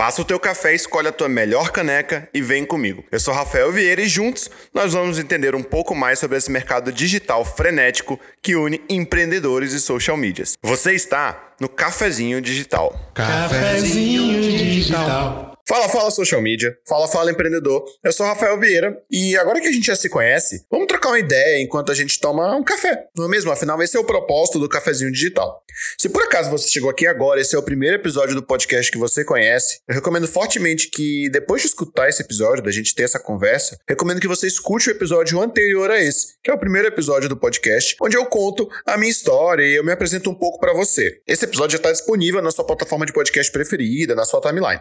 Passa o teu café, escolhe a tua melhor caneca e vem comigo. Eu sou Rafael Vieira e juntos nós vamos entender um pouco mais sobre esse mercado digital frenético que une empreendedores e social medias. Você está no Cafezinho Digital. Cafezinho Digital. Fala, fala social media. Fala, fala empreendedor. Eu sou Rafael Vieira e agora que a gente já se conhece, vamos trocar uma ideia enquanto a gente toma um café, não é mesmo? Afinal, esse é o propósito do Cafezinho Digital. Se por acaso você chegou aqui agora, esse é o primeiro episódio do podcast que você conhece, eu recomendo fortemente que depois de escutar esse episódio, da gente ter essa conversa, recomendo que você escute o episódio anterior a esse, que é o primeiro episódio do podcast, onde eu conto a minha história e eu me apresento um pouco para você. Esse episódio já está disponível na sua plataforma de podcast preferida, na sua timeline.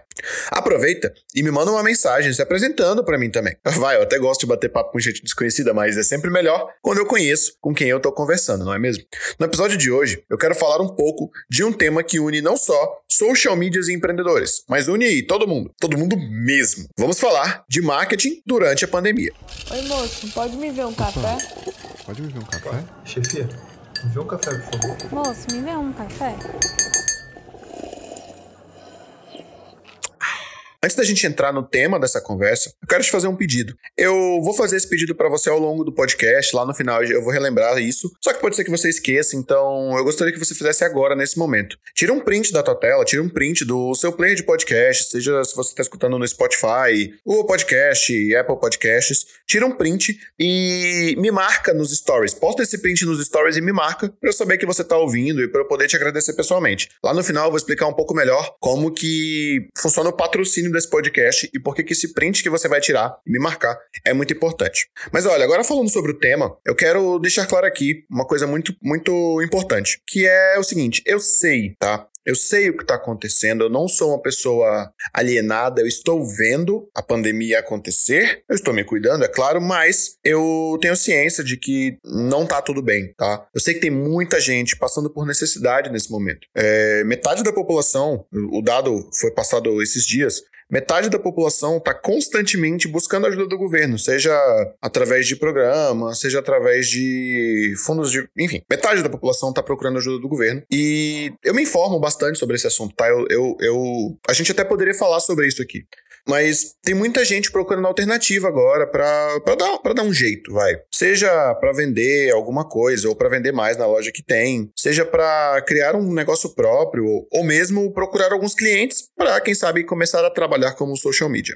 Aproveita aproveita e me manda uma mensagem se apresentando para mim também. Vai, eu até gosto de bater papo com gente desconhecida, mas é sempre melhor quando eu conheço com quem eu tô conversando, não é mesmo? No episódio de hoje, eu quero falar um pouco de um tema que une não só social medias e empreendedores, mas une todo mundo, todo mundo mesmo. Vamos falar de marketing durante a pandemia. Oi, moço, pode me ver um café? Pode me ver um café? Chefia, me vê um café, por favor. Moço, me vê um café? Antes da gente entrar no tema dessa conversa, eu quero te fazer um pedido. Eu vou fazer esse pedido para você ao longo do podcast, lá no final eu vou relembrar isso. Só que pode ser que você esqueça, então eu gostaria que você fizesse agora, nesse momento. Tira um print da tua tela, tira um print do seu player de podcast, seja se você está escutando no Spotify, Google Podcast, Apple Podcasts. Tira um print e me marca nos stories. Posta esse print nos stories e me marca para eu saber que você está ouvindo e para eu poder te agradecer pessoalmente. Lá no final eu vou explicar um pouco melhor como que funciona o patrocínio desse podcast e por que esse print que você vai tirar e me marcar é muito importante. Mas olha, agora falando sobre o tema, eu quero deixar claro aqui uma coisa muito, muito importante, que é o seguinte: eu sei, tá? Eu sei o que está acontecendo, eu não sou uma pessoa alienada, eu estou vendo a pandemia acontecer, eu estou me cuidando, é claro, mas eu tenho ciência de que não está tudo bem, tá? Eu sei que tem muita gente passando por necessidade nesse momento. É, metade da população, o dado foi passado esses dias, Metade da população está constantemente buscando ajuda do governo, seja através de programas, seja através de fundos de. Enfim, metade da população está procurando ajuda do governo. E eu me informo bastante sobre esse assunto, tá? Eu, eu, eu... A gente até poderia falar sobre isso aqui. Mas tem muita gente procurando alternativa agora para dar, dar um jeito, vai. Seja para vender alguma coisa ou para vender mais na loja que tem, seja para criar um negócio próprio ou mesmo procurar alguns clientes para, quem sabe, começar a trabalhar como social media.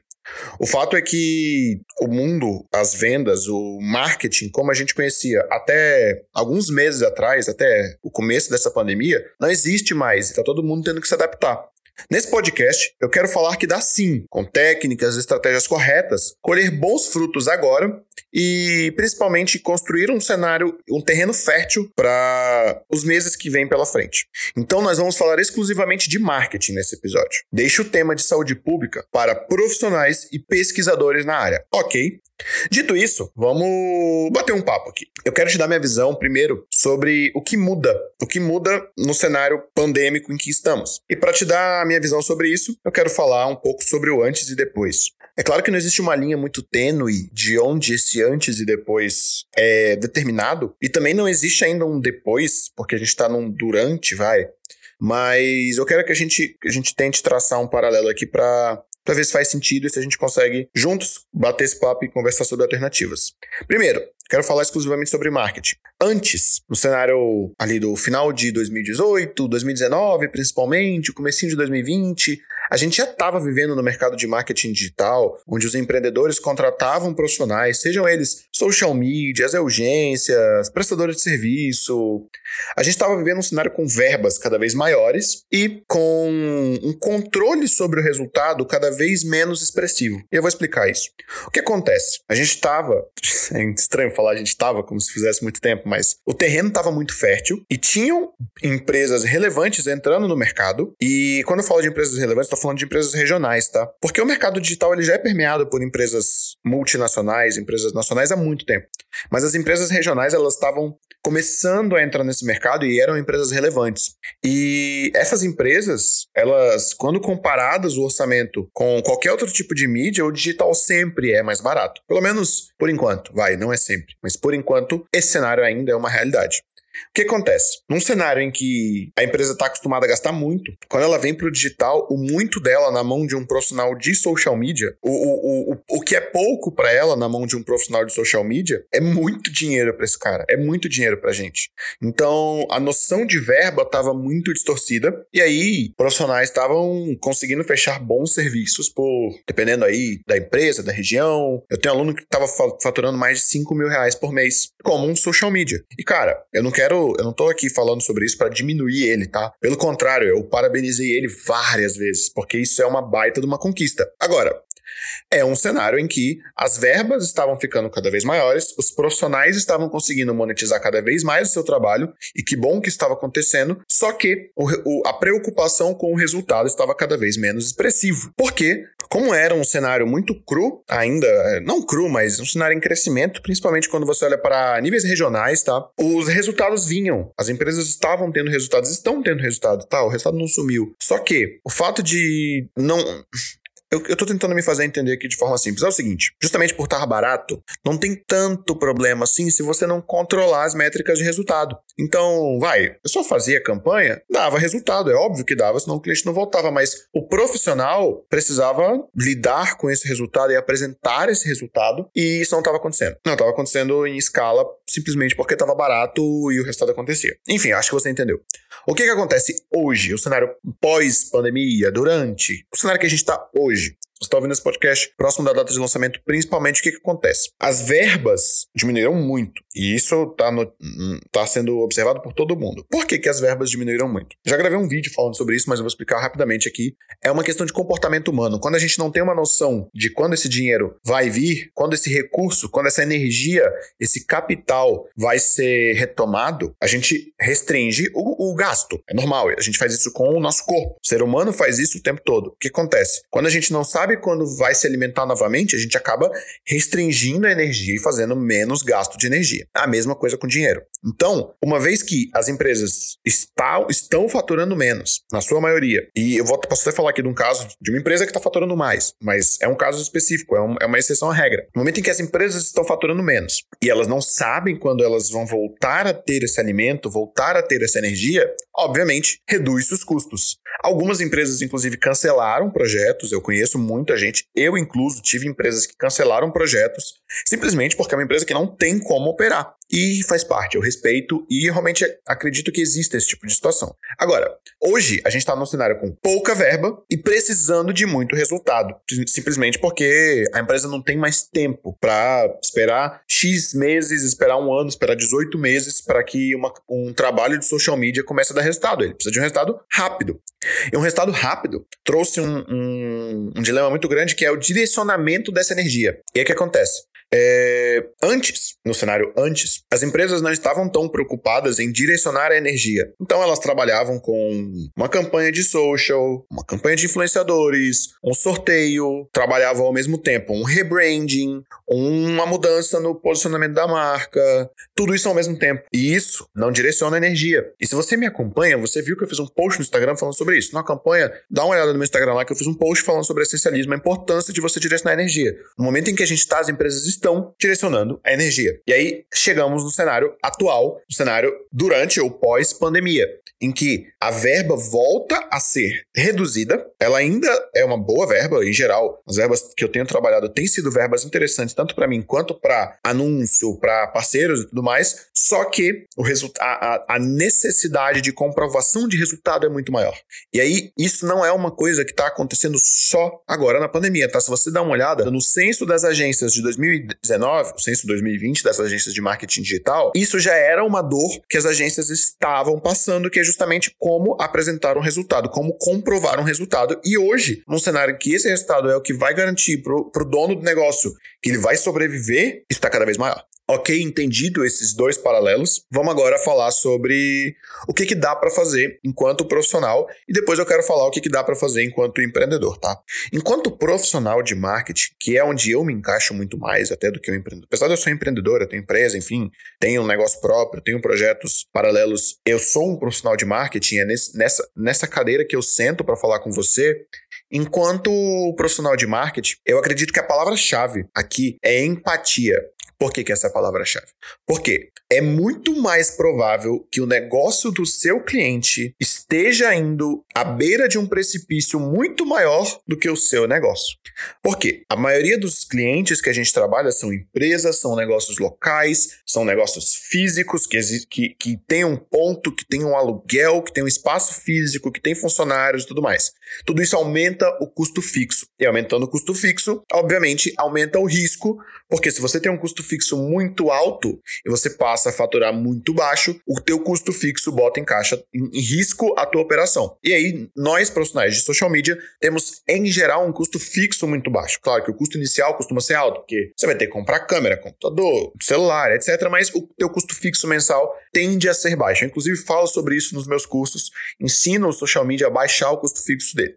O fato é que o mundo, as vendas, o marketing, como a gente conhecia até alguns meses atrás, até o começo dessa pandemia, não existe mais. Está todo mundo tendo que se adaptar. Nesse podcast, eu quero falar que dá sim, com técnicas e estratégias corretas, colher bons frutos agora e principalmente construir um cenário, um terreno fértil para os meses que vêm pela frente. Então nós vamos falar exclusivamente de marketing nesse episódio. Deixe o tema de saúde pública para profissionais e pesquisadores na área. Ok? Dito isso, vamos bater um papo aqui. Eu quero te dar minha visão primeiro sobre o que muda, o que muda no cenário pandêmico em que estamos. E para te dar a minha visão sobre isso, eu quero falar um pouco sobre o antes e depois. É claro que não existe uma linha muito tênue de onde esse antes e depois é determinado, e também não existe ainda um depois, porque a gente está num durante, vai. Mas eu quero que a gente, que a gente tente traçar um paralelo aqui para para ver se faz sentido e se a gente consegue juntos bater esse papo e conversar sobre alternativas. Primeiro, quero falar exclusivamente sobre marketing. Antes, no cenário ali do final de 2018, 2019, principalmente, o comecinho de 2020, a gente já estava vivendo no mercado de marketing digital, onde os empreendedores contratavam profissionais, sejam eles social media, as urgências, prestadores de serviço. A gente estava vivendo um cenário com verbas cada vez maiores e com um controle sobre o resultado cada vez menos expressivo. E eu vou explicar isso. O que acontece? A gente estava, é estranho falar a gente estava como se fizesse muito tempo, mas o terreno estava muito fértil e tinham empresas relevantes entrando no mercado. E quando eu falo de empresas relevantes, falando de empresas regionais, tá? Porque o mercado digital ele já é permeado por empresas multinacionais, empresas nacionais há muito tempo. Mas as empresas regionais elas estavam começando a entrar nesse mercado e eram empresas relevantes. E essas empresas, elas, quando comparadas o orçamento com qualquer outro tipo de mídia, o digital sempre é mais barato. Pelo menos por enquanto, vai, não é sempre, mas por enquanto esse cenário ainda é uma realidade. O que acontece? Num cenário em que a empresa está acostumada a gastar muito, quando ela vem para o digital, o muito dela na mão de um profissional de social media, o, o, o, o que é pouco para ela na mão de um profissional de social media, é muito dinheiro para esse cara, é muito dinheiro para gente. Então, a noção de verba estava muito distorcida, e aí profissionais estavam conseguindo fechar bons serviços por, dependendo aí da empresa, da região. Eu tenho aluno que estava faturando mais de 5 mil reais por mês, como um social media. E cara, eu não quero, eu não tô aqui falando sobre isso para diminuir ele, tá? Pelo contrário, eu parabenizei ele várias vezes, porque isso é uma baita de uma conquista. Agora, é um cenário em que as verbas estavam ficando cada vez maiores, os profissionais estavam conseguindo monetizar cada vez mais o seu trabalho, e que bom que estava acontecendo, só que o, o, a preocupação com o resultado estava cada vez menos expressivo. Por quê? Como era um cenário muito cru, ainda, é, não cru, mas um cenário em crescimento, principalmente quando você olha para níveis regionais, tá? Os resultados vinham. As empresas estavam tendo resultados, estão tendo resultado, tá? O resultado não sumiu. Só que o fato de não eu, eu tô tentando me fazer entender aqui de forma simples. É o seguinte: justamente por estar barato, não tem tanto problema assim se você não controlar as métricas de resultado. Então, vai, eu só fazia campanha, dava resultado, é óbvio que dava, senão o cliente não voltava, mas o profissional precisava lidar com esse resultado e apresentar esse resultado, e isso não estava acontecendo. Não, estava acontecendo em escala simplesmente porque estava barato e o resultado acontecia. Enfim, acho que você entendeu. O que, que acontece hoje, o cenário pós-pandemia, durante, o cenário que a gente está hoje? Você está ouvindo esse podcast próximo da data de lançamento, principalmente o que, que acontece? As verbas diminuíram muito. E isso está tá sendo observado por todo mundo. Por que, que as verbas diminuíram muito? Já gravei um vídeo falando sobre isso, mas eu vou explicar rapidamente aqui. É uma questão de comportamento humano. Quando a gente não tem uma noção de quando esse dinheiro vai vir, quando esse recurso, quando essa energia, esse capital vai ser retomado, a gente restringe o, o gasto. É normal. A gente faz isso com o nosso corpo. O ser humano faz isso o tempo todo. O que acontece? Quando a gente não sabe sabe quando vai se alimentar novamente, a gente acaba restringindo a energia e fazendo menos gasto de energia. A mesma coisa com dinheiro. Então, uma vez que as empresas está, estão faturando menos, na sua maioria, e eu vou, posso até falar aqui de um caso de uma empresa que está faturando mais, mas é um caso específico, é, um, é uma exceção à regra. No momento em que as empresas estão faturando menos e elas não sabem quando elas vão voltar a ter esse alimento, voltar a ter essa energia, obviamente reduz os custos. Algumas empresas, inclusive, cancelaram projetos, eu conheço muita gente, eu incluso tive empresas que cancelaram projetos simplesmente porque é uma empresa que não tem como operar. E faz parte, eu respeito e realmente acredito que exista esse tipo de situação. Agora, hoje a gente está num cenário com pouca verba e precisando de muito resultado, simplesmente porque a empresa não tem mais tempo para esperar X meses, esperar um ano, esperar 18 meses para que uma, um trabalho de social media comece a dar resultado. Ele precisa de um resultado rápido. E um resultado rápido trouxe um, um, um dilema muito grande que é o direcionamento dessa energia. E aí o que acontece? É, antes, no cenário antes, as empresas não estavam tão preocupadas em direcionar a energia. Então elas trabalhavam com uma campanha de social, uma campanha de influenciadores, um sorteio, trabalhavam ao mesmo tempo um rebranding, uma mudança no posicionamento da marca, tudo isso ao mesmo tempo. E isso não direciona a energia. E se você me acompanha, você viu que eu fiz um post no Instagram falando sobre isso. Na campanha, dá uma olhada no meu Instagram lá que eu fiz um post falando sobre essencialismo, a importância de você direcionar a energia. No momento em que a gente está, as empresas estão direcionando a energia. E aí chegamos no cenário atual, no cenário durante ou pós-pandemia, em que a verba volta a ser reduzida. Ela ainda é uma boa verba, em geral. As verbas que eu tenho trabalhado têm sido verbas interessantes, tanto para mim quanto para anúncio, para parceiros e tudo mais. Só que o a, a necessidade de comprovação de resultado é muito maior. E aí, isso não é uma coisa que está acontecendo só agora na pandemia, tá? Se você dá uma olhada no censo das agências de 2010, 2019, o censo 2020 dessas agências de marketing digital, isso já era uma dor que as agências estavam passando, que é justamente como apresentar um resultado, como comprovar um resultado. E hoje, num cenário que esse resultado é o que vai garantir para o dono do negócio que ele vai sobreviver, isso está cada vez maior. Ok, entendido esses dois paralelos, vamos agora falar sobre o que, que dá para fazer enquanto profissional e depois eu quero falar o que, que dá para fazer enquanto empreendedor, tá? Enquanto profissional de marketing, que é onde eu me encaixo muito mais até do que o empreendedor. Apesar de eu ser empreendedor, eu tenho empresa, enfim, tenho um negócio próprio, tenho projetos paralelos. Eu sou um profissional de marketing, é nesse, nessa, nessa cadeira que eu sento para falar com você. Enquanto profissional de marketing, eu acredito que a palavra-chave aqui é empatia. Por que, que essa é a palavra-chave? Porque é muito mais provável que o negócio do seu cliente esteja indo à beira de um precipício muito maior do que o seu negócio. Por quê? A maioria dos clientes que a gente trabalha são empresas, são negócios locais, são negócios físicos que, que, que tem um ponto, que tem um aluguel, que tem um espaço físico, que tem funcionários e tudo mais. Tudo isso aumenta o custo fixo. E aumentando o custo fixo, obviamente, aumenta o risco, porque se você tem um custo fixo muito alto e você passa a faturar muito baixo, o teu custo fixo bota em caixa em risco a tua operação. E aí, nós profissionais de social media temos em geral um custo fixo muito baixo. Claro que o custo inicial costuma ser alto, porque você vai ter que comprar câmera, computador, celular, etc, mas o teu custo fixo mensal tende a ser baixo. Eu, inclusive falo sobre isso nos meus cursos, ensino o social media a baixar o custo fixo dele.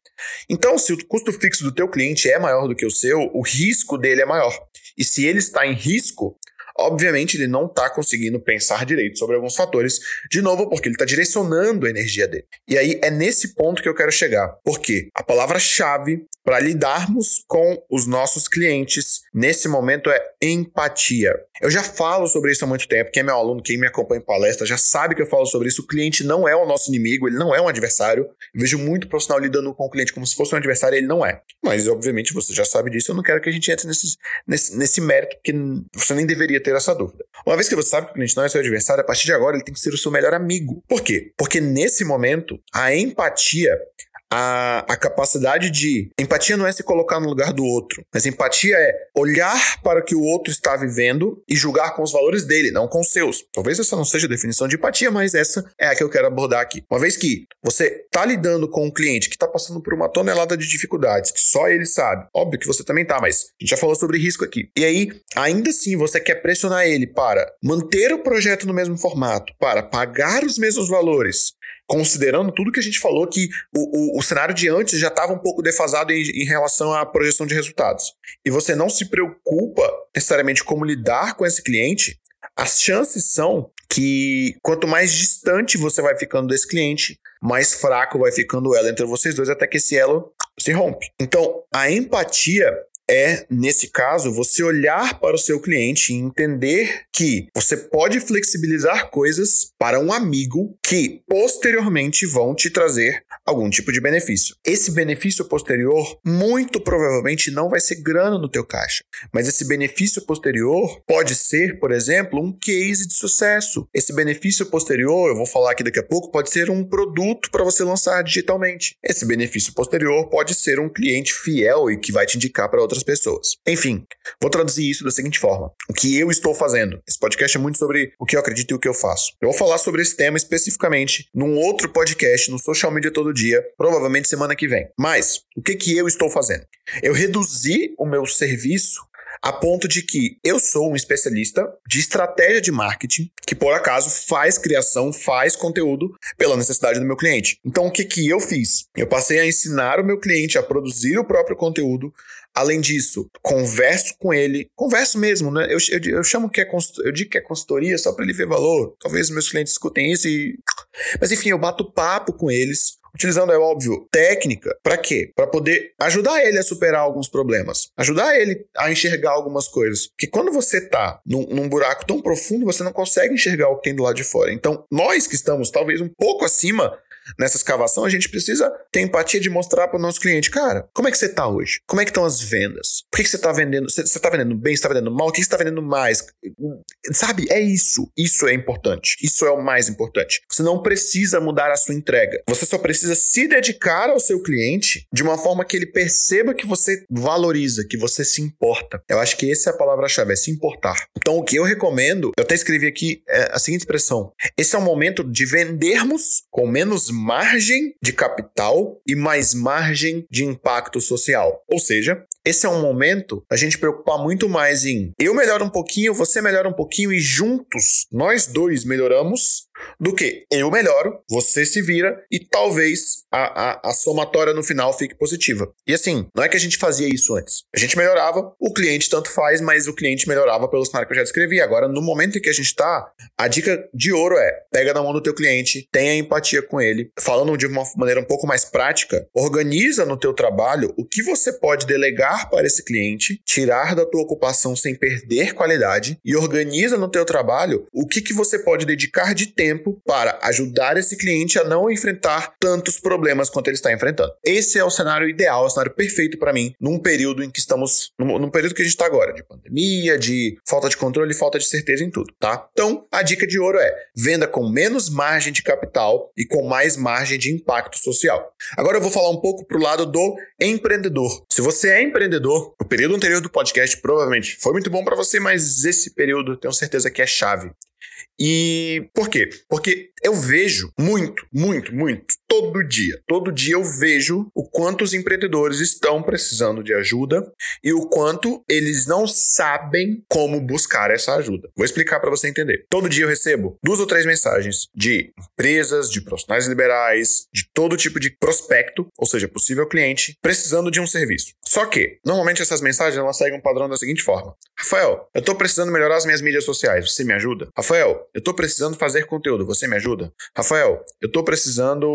Então, se o custo fixo do teu cliente é maior do que o seu, o risco dele é maior. E se ele está em risco, obviamente ele não está conseguindo pensar direito sobre alguns fatores, de novo, porque ele está direcionando a energia dele. E aí é nesse ponto que eu quero chegar, porque a palavra-chave para lidarmos com os nossos clientes nesse momento é empatia. Eu já falo sobre isso há muito tempo. Quem é meu aluno, quem me acompanha em palestra, já sabe que eu falo sobre isso. O cliente não é o nosso inimigo, ele não é um adversário. Eu vejo muito profissional lidando com o cliente como se fosse um adversário, ele não é. Mas, obviamente, você já sabe disso. Eu não quero que a gente entre nesse, nesse, nesse mérito, porque você nem deveria ter essa dúvida. Uma vez que você sabe que o cliente não é seu adversário, a partir de agora ele tem que ser o seu melhor amigo. Por quê? Porque nesse momento, a empatia a, a capacidade de. Empatia não é se colocar no lugar do outro, mas empatia é olhar para o que o outro está vivendo e julgar com os valores dele, não com os seus. Talvez essa não seja a definição de empatia, mas essa é a que eu quero abordar aqui. Uma vez que você está lidando com um cliente que está passando por uma tonelada de dificuldades, que só ele sabe, óbvio que você também tá, mas a gente já falou sobre risco aqui. E aí, ainda assim, você quer pressionar ele para manter o projeto no mesmo formato, para pagar os mesmos valores, considerando tudo que a gente falou, que o, o, o cenário de antes já estava um pouco defasado em, em, relação à projeção de resultados, e você não se preocupa necessariamente como lidar com esse cliente, as chances são que quanto mais distante você vai ficando desse cliente, mais fraco vai ficando o elo entre vocês dois até que esse elo se rompe. Então, a empatia é, nesse caso, você olhar para o seu cliente e entender que você pode flexibilizar coisas para um amigo que posteriormente vão te trazer algum tipo de benefício. Esse benefício posterior muito provavelmente não vai ser grana no teu caixa, mas esse benefício posterior pode ser, por exemplo, um case de sucesso. Esse benefício posterior, eu vou falar aqui daqui a pouco, pode ser um produto para você lançar digitalmente. Esse benefício posterior pode ser um cliente fiel e que vai te indicar para outras pessoas. Enfim, vou traduzir isso da seguinte forma: o que eu estou fazendo. Esse podcast é muito sobre o que eu acredito e o que eu faço. Eu vou falar sobre esse tema especificamente num outro podcast, no Social Media Todo Dia, provavelmente semana que vem. Mas, o que, que eu estou fazendo? Eu reduzi o meu serviço a ponto de que eu sou um especialista de estratégia de marketing que, por acaso, faz criação, faz conteúdo pela necessidade do meu cliente. Então, o que, que eu fiz? Eu passei a ensinar o meu cliente a produzir o próprio conteúdo, Além disso, converso com ele, converso mesmo, né? Eu, eu, eu chamo que é eu digo que é consultoria só para ele ver valor. Talvez meus clientes escutem isso e. Mas enfim, eu bato papo com eles, utilizando, é óbvio, técnica. Para quê? Para poder ajudar ele a superar alguns problemas, ajudar ele a enxergar algumas coisas. Que quando você tá num, num, buraco tão profundo, você não consegue enxergar o que tem do lado de fora. Então, nós que estamos talvez um pouco acima nessa escavação, a gente precisa ter empatia de mostrar para o nosso cliente, cara, como é que você está hoje? Como é que estão as vendas? Por que, que você está vendendo? Você está vendendo bem? Você está vendendo mal? O que você está vendendo mais? Sabe? É isso. Isso é importante. Isso é o mais importante. Você não precisa mudar a sua entrega. Você só precisa se dedicar ao seu cliente de uma forma que ele perceba que você valoriza, que você se importa. Eu acho que essa é a palavra-chave, é se importar. Então, o que eu recomendo, eu até escrevi aqui é a seguinte expressão: esse é o momento de vendermos com menos margem de capital e mais margem de impacto social. Ou seja, esse é um momento a gente preocupar muito mais em eu melhoro um pouquinho, você melhora um pouquinho e juntos nós dois melhoramos do que eu melhoro, você se vira e talvez a, a, a, somatória no final fique positiva. E assim, não é que a gente fazia isso antes. A gente melhorava, o cliente tanto faz, mas o cliente melhorava pelo cenário que eu já descrevi. Agora, no momento em que a gente está, a dica de ouro é pega na mão do teu cliente, tenha empatia com ele. Falando de uma maneira um pouco mais prática, organiza no teu trabalho o que você pode delegar para esse cliente, tirar da tua ocupação sem perder qualidade e organiza no teu trabalho o que, que você pode dedicar de tempo para ajudar esse cliente a não enfrentar tantos problemas quanto ele está enfrentando. Esse é o cenário ideal, o cenário perfeito para mim, num período em que estamos, num, período que a gente está agora, de pandemia, de falta de controle, falta de certeza em tudo, tá? Então, a dica de ouro é: venda com menos margem de capital e com mais margem de impacto social. Agora eu vou falar um pouco pro lado do empreendedor. Se você é empreendedor, o período anterior do podcast provavelmente foi muito bom para você, mas esse período tenho certeza que é chave. E por quê? Porque eu vejo muito, muito, muito, todo dia. Todo dia eu vejo o quanto os empreendedores estão precisando de ajuda e o quanto eles não sabem como buscar essa ajuda. Vou explicar para você entender. Todo dia eu recebo duas ou três mensagens de empresas, de profissionais liberais, de todo tipo de prospecto, ou seja, possível cliente, precisando de um serviço. Só que, normalmente essas mensagens elas seguem um padrão da seguinte forma: Rafael, eu estou precisando melhorar as minhas mídias sociais, você me ajuda? Rafael, eu estou precisando fazer conteúdo, você me ajuda? Rafael, eu estou precisando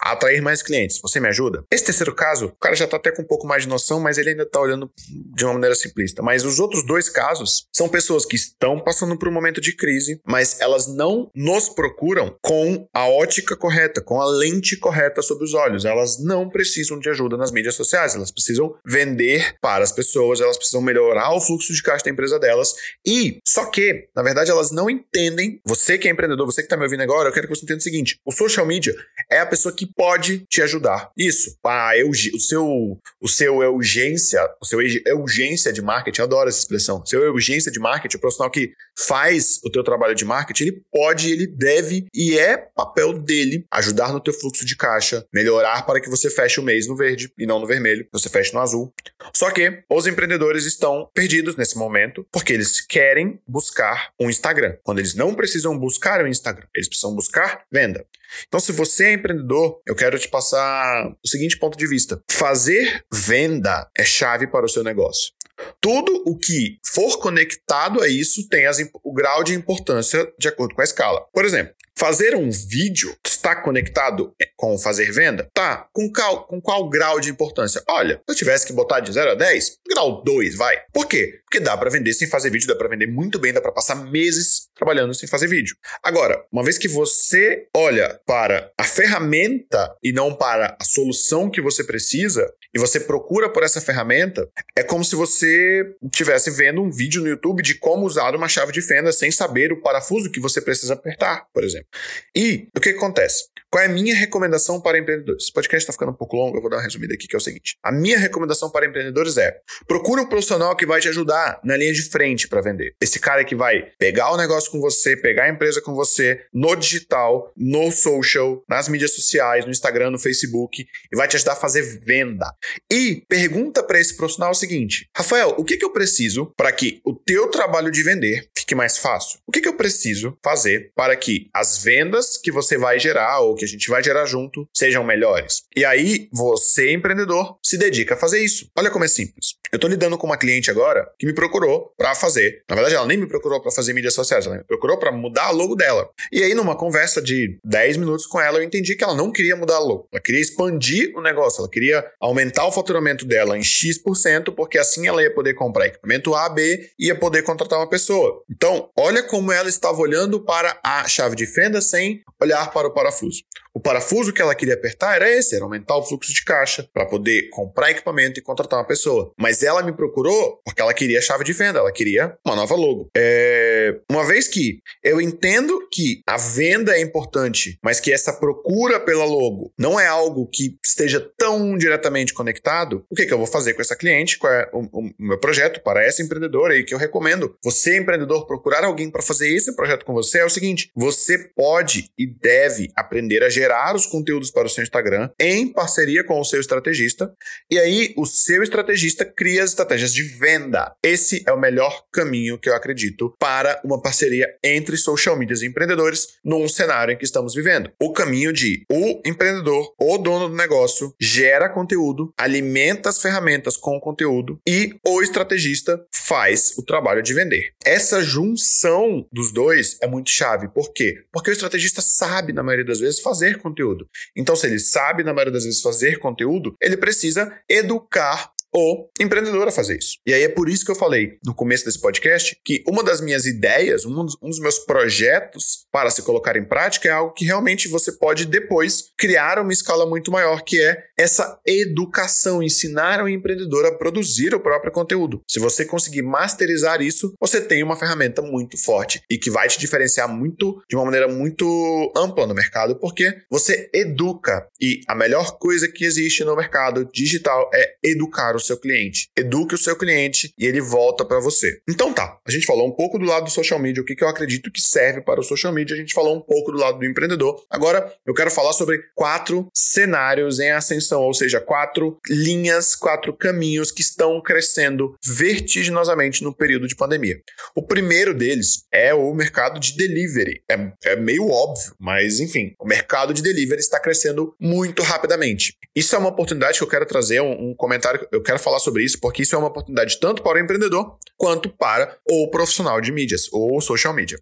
atrair mais clientes, você me ajuda? Esse terceiro caso, o cara já está até com um pouco mais de noção, mas ele ainda está olhando de uma maneira simplista. Mas os outros dois casos são pessoas que estão passando por um momento de crise, mas elas não nos procuram com a ótica correta, com a lente correta sobre os olhos. Elas não precisam de ajuda nas mídias sociais, elas precisam vender para as pessoas, elas precisam melhorar o fluxo de caixa da empresa delas. E só que, na verdade, elas não entendem. Você que é empreendedor, você que está me ouvindo agora, eu quero que você entenda o seguinte: o social media é a pessoa que pode te ajudar. Isso. A o seu, o seu urgência, o seu urgência de marketing, eu adoro essa expressão. Seu urgência de marketing, o profissional que faz o teu trabalho de marketing, ele pode, ele deve e é papel dele ajudar no teu fluxo de caixa, melhorar para que você feche o mês no verde e não no vermelho, você feche no azul. Só que os empreendedores estão perdidos nesse momento porque eles querem buscar um Instagram, quando eles não precisam buscar um Instagram, eles precisam buscar venda. Então, se você é empreendedor, eu quero te passar o seguinte ponto de vista: fazer venda é chave para o seu negócio. Tudo o que for conectado a isso tem as, o grau de importância de acordo com a escala. Por exemplo, fazer um vídeo está conectado com fazer venda? Tá. Com qual, com qual grau de importância? Olha, se eu tivesse que botar de 0 a 10, grau 2, vai. Por quê? Porque dá para vender sem fazer vídeo, dá para vender muito bem, dá para passar meses trabalhando sem fazer vídeo. Agora, uma vez que você olha para a ferramenta e não para a solução que você precisa, e você procura por essa ferramenta, é como se você estivesse vendo um vídeo no YouTube de como usar uma chave de fenda sem saber o parafuso que você precisa apertar, por exemplo. E o que acontece? Qual é a minha recomendação para empreendedores? Esse podcast está ficando um pouco longo, eu vou dar uma resumida aqui, que é o seguinte. A minha recomendação para empreendedores é: procure um profissional que vai te ajudar na linha de frente para vender. Esse cara que vai pegar o negócio com você, pegar a empresa com você, no digital, no social, nas mídias sociais, no Instagram, no Facebook, e vai te ajudar a fazer venda. E pergunta para esse profissional o seguinte: Rafael, o que, que eu preciso para que o teu trabalho de vender fique mais fácil? O que, que eu preciso fazer para que as vendas que você vai gerar ou que que a gente vai gerar junto sejam melhores. E aí, você, empreendedor, se dedica a fazer isso. Olha como é simples. Eu estou lidando com uma cliente agora que me procurou para fazer. Na verdade, ela nem me procurou para fazer mídias sociais, ela me procurou para mudar a logo dela. E aí, numa conversa de 10 minutos com ela, eu entendi que ela não queria mudar a logo. Ela queria expandir o negócio, ela queria aumentar o faturamento dela em X%, porque assim ela ia poder comprar equipamento A, B e ia poder contratar uma pessoa. Então, olha como ela estava olhando para a chave de fenda sem olhar para o parafuso. O parafuso que ela queria apertar era esse, era aumentar o fluxo de caixa para poder comprar equipamento e contratar uma pessoa. Mas ela me procurou porque ela queria chave de venda, ela queria uma nova logo. É... Uma vez que eu entendo que a venda é importante, mas que essa procura pela logo não é algo que esteja tão diretamente conectado, o que, que eu vou fazer com essa cliente? Qual é o, o meu projeto para essa empreendedora e que eu recomendo? Você, empreendedor, procurar alguém para fazer esse projeto com você é o seguinte: você pode e deve aprender a gerar gerar os conteúdos para o seu Instagram em parceria com o seu estrategista. E aí, o seu estrategista cria as estratégias de venda. Esse é o melhor caminho que eu acredito para uma parceria entre social medias e empreendedores num cenário em que estamos vivendo. O caminho de o empreendedor, o dono do negócio, gera conteúdo, alimenta as ferramentas com o conteúdo e o estrategista faz o trabalho de vender. Essa junção dos dois é muito chave. Por quê? Porque o estrategista sabe, na maioria das vezes, fazer conteúdo. Então, se ele sabe, na maioria das vezes, fazer conteúdo, ele precisa educar o empreendedor a fazer isso. E aí é por isso que eu falei no começo desse podcast que uma das minhas ideias, um dos, um dos meus projetos para se colocar em prática é algo que realmente você pode depois criar uma escala muito maior, que é essa educação, ensinar o empreendedor a produzir o próprio conteúdo. Se você conseguir masterizar isso, você tem uma ferramenta muito forte e que vai te diferenciar muito de uma maneira muito ampla no mercado, porque você educa e a melhor coisa que existe no mercado digital é educar o seu cliente. Eduque o seu cliente e ele volta para você. Então tá, a gente falou um pouco do lado do social media, o que, que eu acredito que serve para o social media, a gente falou um pouco do lado do empreendedor. Agora eu quero falar sobre quatro cenários em ascensão, ou seja, quatro linhas, quatro caminhos que estão crescendo vertiginosamente no período de pandemia. O primeiro deles é o mercado de delivery. É, é meio óbvio, mas enfim, o mercado de delivery está crescendo muito rapidamente. Isso é uma oportunidade que eu quero trazer um, um comentário, eu quero falar sobre isso, porque isso é uma oportunidade tanto para o empreendedor quanto para o profissional de mídias ou social media.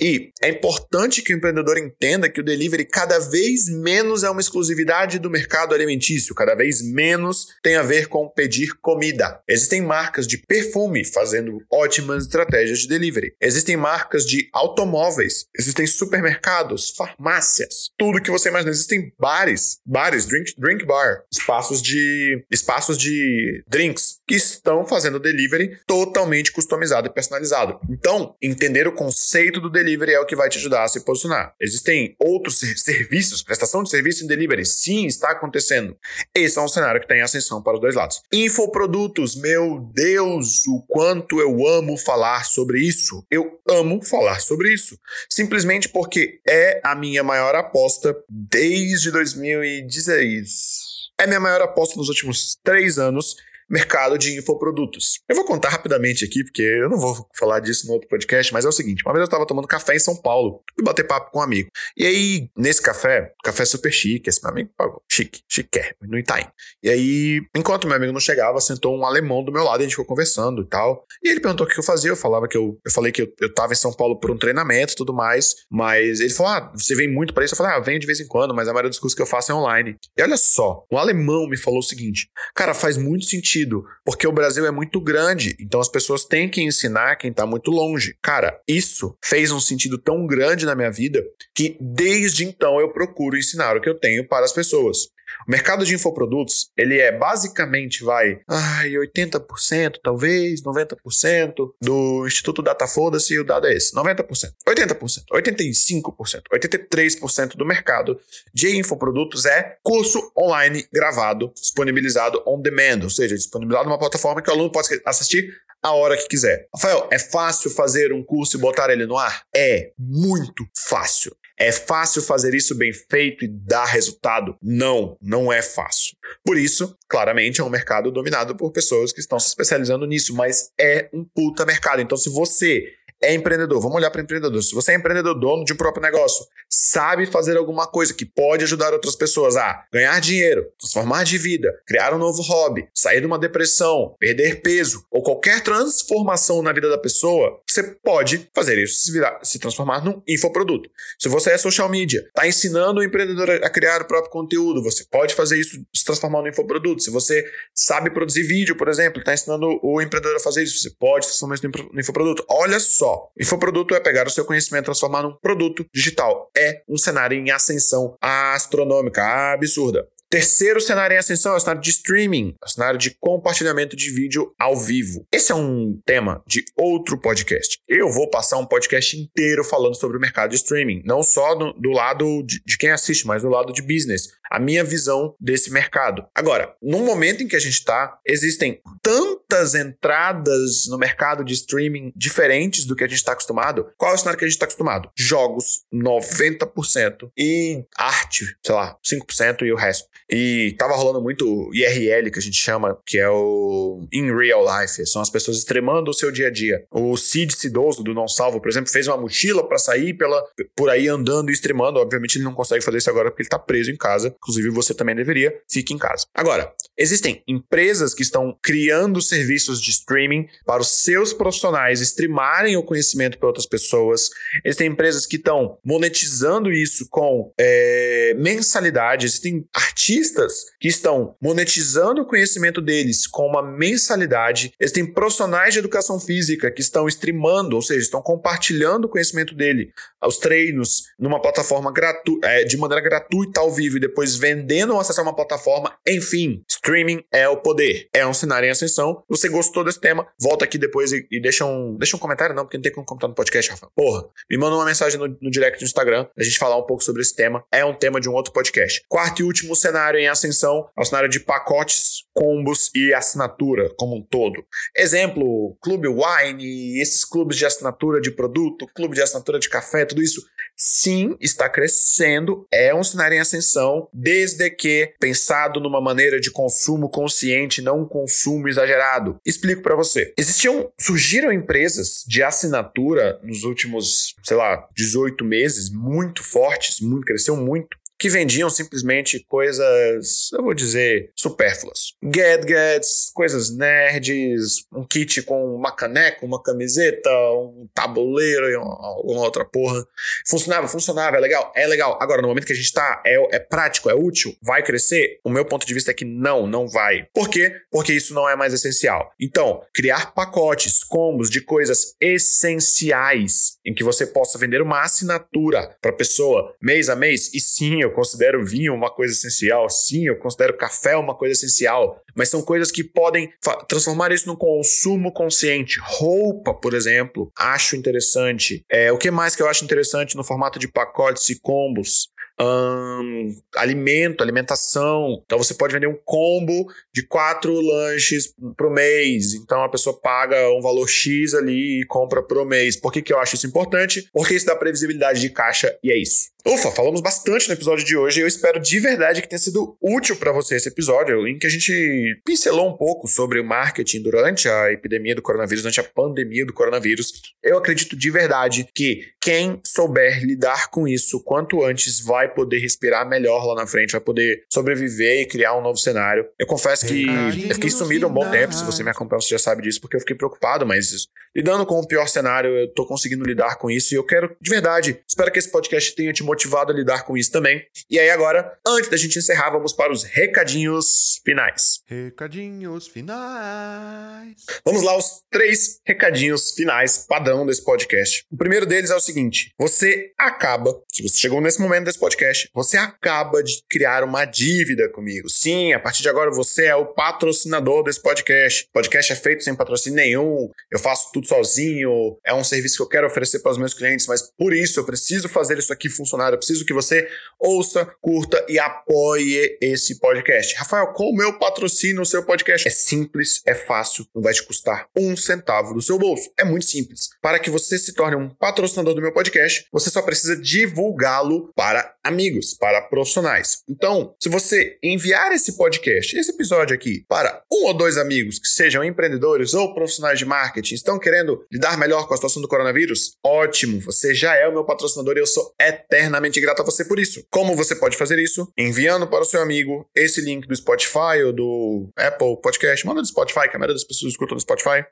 E é importante que o empreendedor entenda que o delivery cada vez menos é uma exclusividade do mercado alimentício, cada vez menos tem a ver com pedir comida. Existem marcas de perfume fazendo ótimas estratégias de delivery. Existem marcas de automóveis, existem supermercados, farmácias, tudo que você imagina. Existem bares, bares, drink, drink bar, espaços de espaços de drinks que estão fazendo delivery totalmente customizado e personalizado. Então, entender o conceito do delivery é o que vai te ajudar a se posicionar. Existem outros serviços, prestação de serviço em delivery, sim, está acontecendo. Esse é um cenário que tem ascensão para os dois lados. Infoprodutos, meu Deus, o quanto eu amo falar sobre isso. Eu amo falar sobre isso. Simplesmente porque é a minha maior aposta desde 2016. É minha maior aposta nos últimos três anos mercado de infoprodutos. Eu vou contar rapidamente aqui, porque eu não vou falar disso no outro podcast, mas é o seguinte: uma vez eu estava tomando café em São Paulo, fui bater papo com um amigo. E aí, nesse café, café super chique, esse meu amigo pagou, chique, chique, no Itaim. E aí, enquanto meu amigo não chegava, sentou um alemão do meu lado, a gente ficou conversando e tal. E ele perguntou o que eu fazia, eu falava que eu, eu falei que eu, eu tava em São Paulo por um treinamento e tudo mais, mas ele falou: ah, você vem muito para isso? Eu falei: ah, venho de vez em quando, mas a maioria dos cursos que eu faço é online. E olha só, um alemão me falou o seguinte: cara, faz muito sentido sentido, porque o Brasil é muito grande, então as pessoas têm que ensinar quem está muito longe. Cara, isso fez um sentido tão grande na minha vida que desde então eu procuro ensinar o que eu tenho para as pessoas. O mercado de infoprodutos, ele é basicamente, vai, ai, 80%, talvez, 90% do Instituto Data Foda-se o dado é esse, 90%, 80%, 85%, 83% do mercado de infoprodutos é curso online gravado, disponibilizado on demand, ou seja, disponibilizado numa plataforma que o aluno pode assistir a hora que quiser. Rafael, é fácil fazer um curso e botar ele no ar? É muito fácil. É fácil fazer isso bem feito e dar resultado? Não, não é fácil. Por isso, claramente, é um mercado dominado por pessoas que estão se especializando nisso, mas é um puta mercado. Então, se você é empreendedor, vamos olhar para empreendedor. Se você é empreendedor, dono de um próprio negócio, sabe fazer alguma coisa que pode ajudar outras pessoas a ganhar dinheiro, transformar de vida, criar um novo hobby, sair de uma depressão, perder peso ou qualquer transformação na vida da pessoa, você pode fazer isso se, virar, se transformar num infoproduto. Se você é social media, está ensinando o empreendedor a criar o próprio conteúdo, você pode fazer isso se transformar num infoproduto. Se você sabe produzir vídeo, por exemplo, está ensinando o empreendedor a fazer isso, você pode transformar isso num infoproduto. Olha só, infoproduto é pegar o seu conhecimento e transformar num produto digital. É um cenário em ascensão astronômica, absurda. Terceiro cenário em ascensão é o cenário de streaming, é o cenário de compartilhamento de vídeo ao vivo. Esse é um tema de outro podcast. Eu vou passar um podcast inteiro falando sobre o mercado de streaming, não só do, do lado de, de quem assiste, mas do lado de business a minha visão desse mercado. Agora, no momento em que a gente está, existem tantas entradas no mercado de streaming diferentes do que a gente está acostumado. Qual é o cenário que a gente está acostumado? Jogos, 90%, e arte, sei lá, 5% e o resto. E tava rolando muito IRL, que a gente chama, que é o In Real Life. São as pessoas extremando o seu dia a dia. O Cid Cidoso, do Não Salvo, por exemplo, fez uma mochila para sair pela, por aí andando e extremando. Obviamente ele não consegue fazer isso agora porque ele tá preso em casa Inclusive, você também deveria, fique em casa. Agora, existem empresas que estão criando serviços de streaming para os seus profissionais streamarem o conhecimento para outras pessoas. Existem empresas que estão monetizando isso com é, mensalidade. Existem artistas que estão monetizando o conhecimento deles com uma mensalidade. Existem profissionais de educação física que estão streamando, ou seja, estão compartilhando o conhecimento dele, os treinos, numa plataforma gratu é, de maneira gratuita ao vivo e depois vendendo ou acesso a uma plataforma. Enfim, streaming é o poder. É um cenário em ascensão. Você gostou desse tema, volta aqui depois e, e deixa, um, deixa um comentário, não, porque não tem como comentar no podcast, Rafa. Porra, me manda uma mensagem no, no direct do Instagram, a gente falar um pouco sobre esse tema. É um tema de um outro podcast. Quarto e último cenário em ascensão é o cenário de pacotes, combos e assinatura como um todo. Exemplo, Clube Wine, esses clubes de assinatura de produto, clube de assinatura de café, tudo isso, sim, está crescendo, é um cenário em ascensão, desde que pensado numa maneira de consumo consciente, não um consumo exagerado. Explico para você. Existiam, surgiram empresas de assinatura nos últimos, sei lá, 18 meses, muito fortes, muito, cresceu muito, que vendiam simplesmente coisas, eu vou dizer, supérfluas. Gadgets, coisas nerds, um kit com uma caneca, uma camiseta, um tabuleiro e alguma outra porra. Funcionava, funcionava, é legal, é legal. Agora, no momento que a gente tá, é, é prático, é útil, vai crescer? O meu ponto de vista é que não, não vai. Por quê? Porque isso não é mais essencial. Então, criar pacotes, combos de coisas essenciais em que você possa vender uma assinatura para pessoa mês a mês, e sim, eu considero vinho uma coisa essencial, sim, eu considero café uma coisa essencial, mas são coisas que podem transformar isso num consumo consciente. Roupa, por exemplo, acho interessante. É, o que mais que eu acho interessante no formato de pacotes e combos? Um, alimento, alimentação. Então você pode vender um combo de quatro lanches pro mês. Então a pessoa paga um valor X ali e compra pro mês. Por que, que eu acho isso importante? Porque isso dá previsibilidade de caixa e é isso. Ufa, falamos bastante no episódio de hoje e eu espero de verdade que tenha sido útil para você esse episódio, em que a gente pincelou um pouco sobre o marketing durante a epidemia do coronavírus, durante a pandemia do coronavírus. Eu acredito de verdade que quem souber lidar com isso quanto antes vai poder respirar melhor lá na frente, vai poder sobreviver e criar um novo cenário. Eu confesso que eu fiquei sumido um bom tempo, se você me acompanha, você já sabe disso, porque eu fiquei preocupado, mas lidando com o pior cenário, eu tô conseguindo lidar com isso e eu quero, de verdade, espero que esse podcast tenha te motivado a lidar com isso também. E aí agora, antes da gente encerrar, vamos para os recadinhos finais. Recadinhos finais. Vamos lá, os três recadinhos finais padrão desse podcast. O primeiro deles é o seguinte: você acaba, se você chegou nesse momento desse podcast, você acaba de criar uma dívida comigo. Sim, a partir de agora você é o patrocinador desse podcast. O podcast é feito sem patrocínio nenhum, eu faço tudo sozinho, é um serviço que eu quero oferecer para os meus clientes, mas por isso eu preciso fazer isso aqui funcionar. Eu preciso que você ouça, curta e apoie esse podcast. Rafael, como eu patrocino o seu podcast? É simples, é fácil, não vai te custar um centavo do seu bolso. É muito simples. Para que você se torne um patrocinador do meu podcast, você só precisa divulgá-lo para amigos, para profissionais. Então, se você enviar esse podcast, esse episódio aqui, para um ou dois amigos que sejam empreendedores ou profissionais de marketing, estão querendo lidar melhor com a situação do coronavírus, ótimo, você já é o meu patrocinador e eu sou eternamente grato a você por isso. Como você pode fazer isso? Enviando para o seu amigo esse link do Spotify ou do Apple Podcast, manda do Spotify, que a maioria das pessoas escutam no Spotify,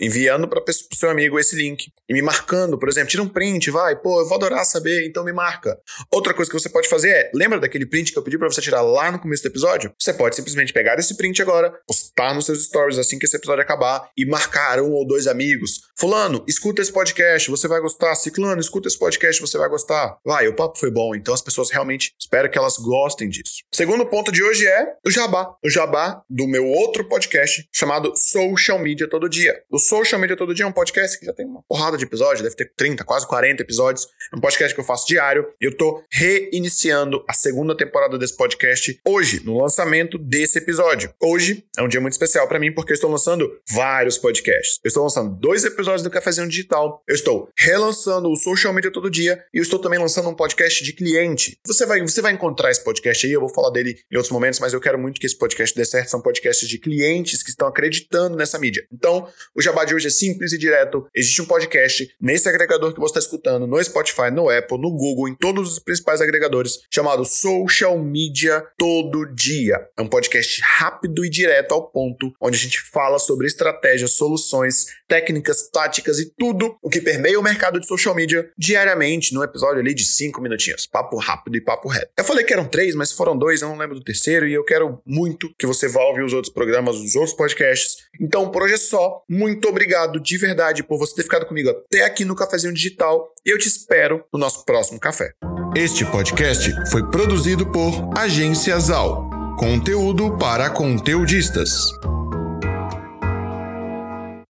enviando para o seu amigo esse link e me marcando, por exemplo, tira um print, vai, pô, eu vou adorar saber, então me marca. Outra coisa que você pode fazer é, lembra daquele print que eu pedi para você tirar lá no começo do episódio? Você pode simplesmente pegar esse print agora, postar nos seus stories assim que esse episódio acabar e marcar um ou dois amigos. Fulano, escuta esse podcast, você vai gostar. Ciclano, escuta esse podcast, você vai gostar. Vai, o papo foi bom, então as pessoas realmente espero que elas gostem disso. Segundo ponto de hoje é o jabá. O jabá do meu outro podcast chamado Social Media Todo Dia. O Social Media Todo Dia é um podcast que já tem uma porrada de episódios, deve ter 30, quase 40 episódios. É um podcast que eu faço diário e eu tô reiniciando a segunda temporada desse podcast hoje, no lançamento desse episódio. Hoje é um dia muito especial para mim porque eu estou lançando vários podcasts. Eu estou lançando dois episódios do Cafezinho Digital. Eu estou relançando o Social Media Todo Dia e eu estou também lançando um podcast de cliente. Você vai, você vai encontrar esse podcast aí, eu vou falar dele em outros momentos, mas eu quero muito que esse podcast dê certo. São podcasts de clientes que estão acreditando nessa mídia. Então, o jabá de hoje é simples e direto. Existe um podcast nesse agregador que você está escutando, no Spotify, no Apple, no Google, em todos os principais agregadores, chamado Social Media Todo Dia. É um podcast rápido e direto ao ponto, onde a gente fala sobre estratégias, soluções, técnicas, táticas e tudo o que permeia o mercado de social media diariamente, num episódio ali de cinco minutinhos. Papo rápido e papo reto. Eu falei que eram três, mas foram dois, eu não lembro do terceiro, e eu quero muito que você vá ouvir os outros programas, os outros podcasts. Então, por hoje é só. Muito obrigado de verdade por você ter ficado comigo até aqui no Cafezinho Digital. E eu te espero no nosso próximo café. Este podcast foi produzido por Agência Zal. Conteúdo para conteudistas.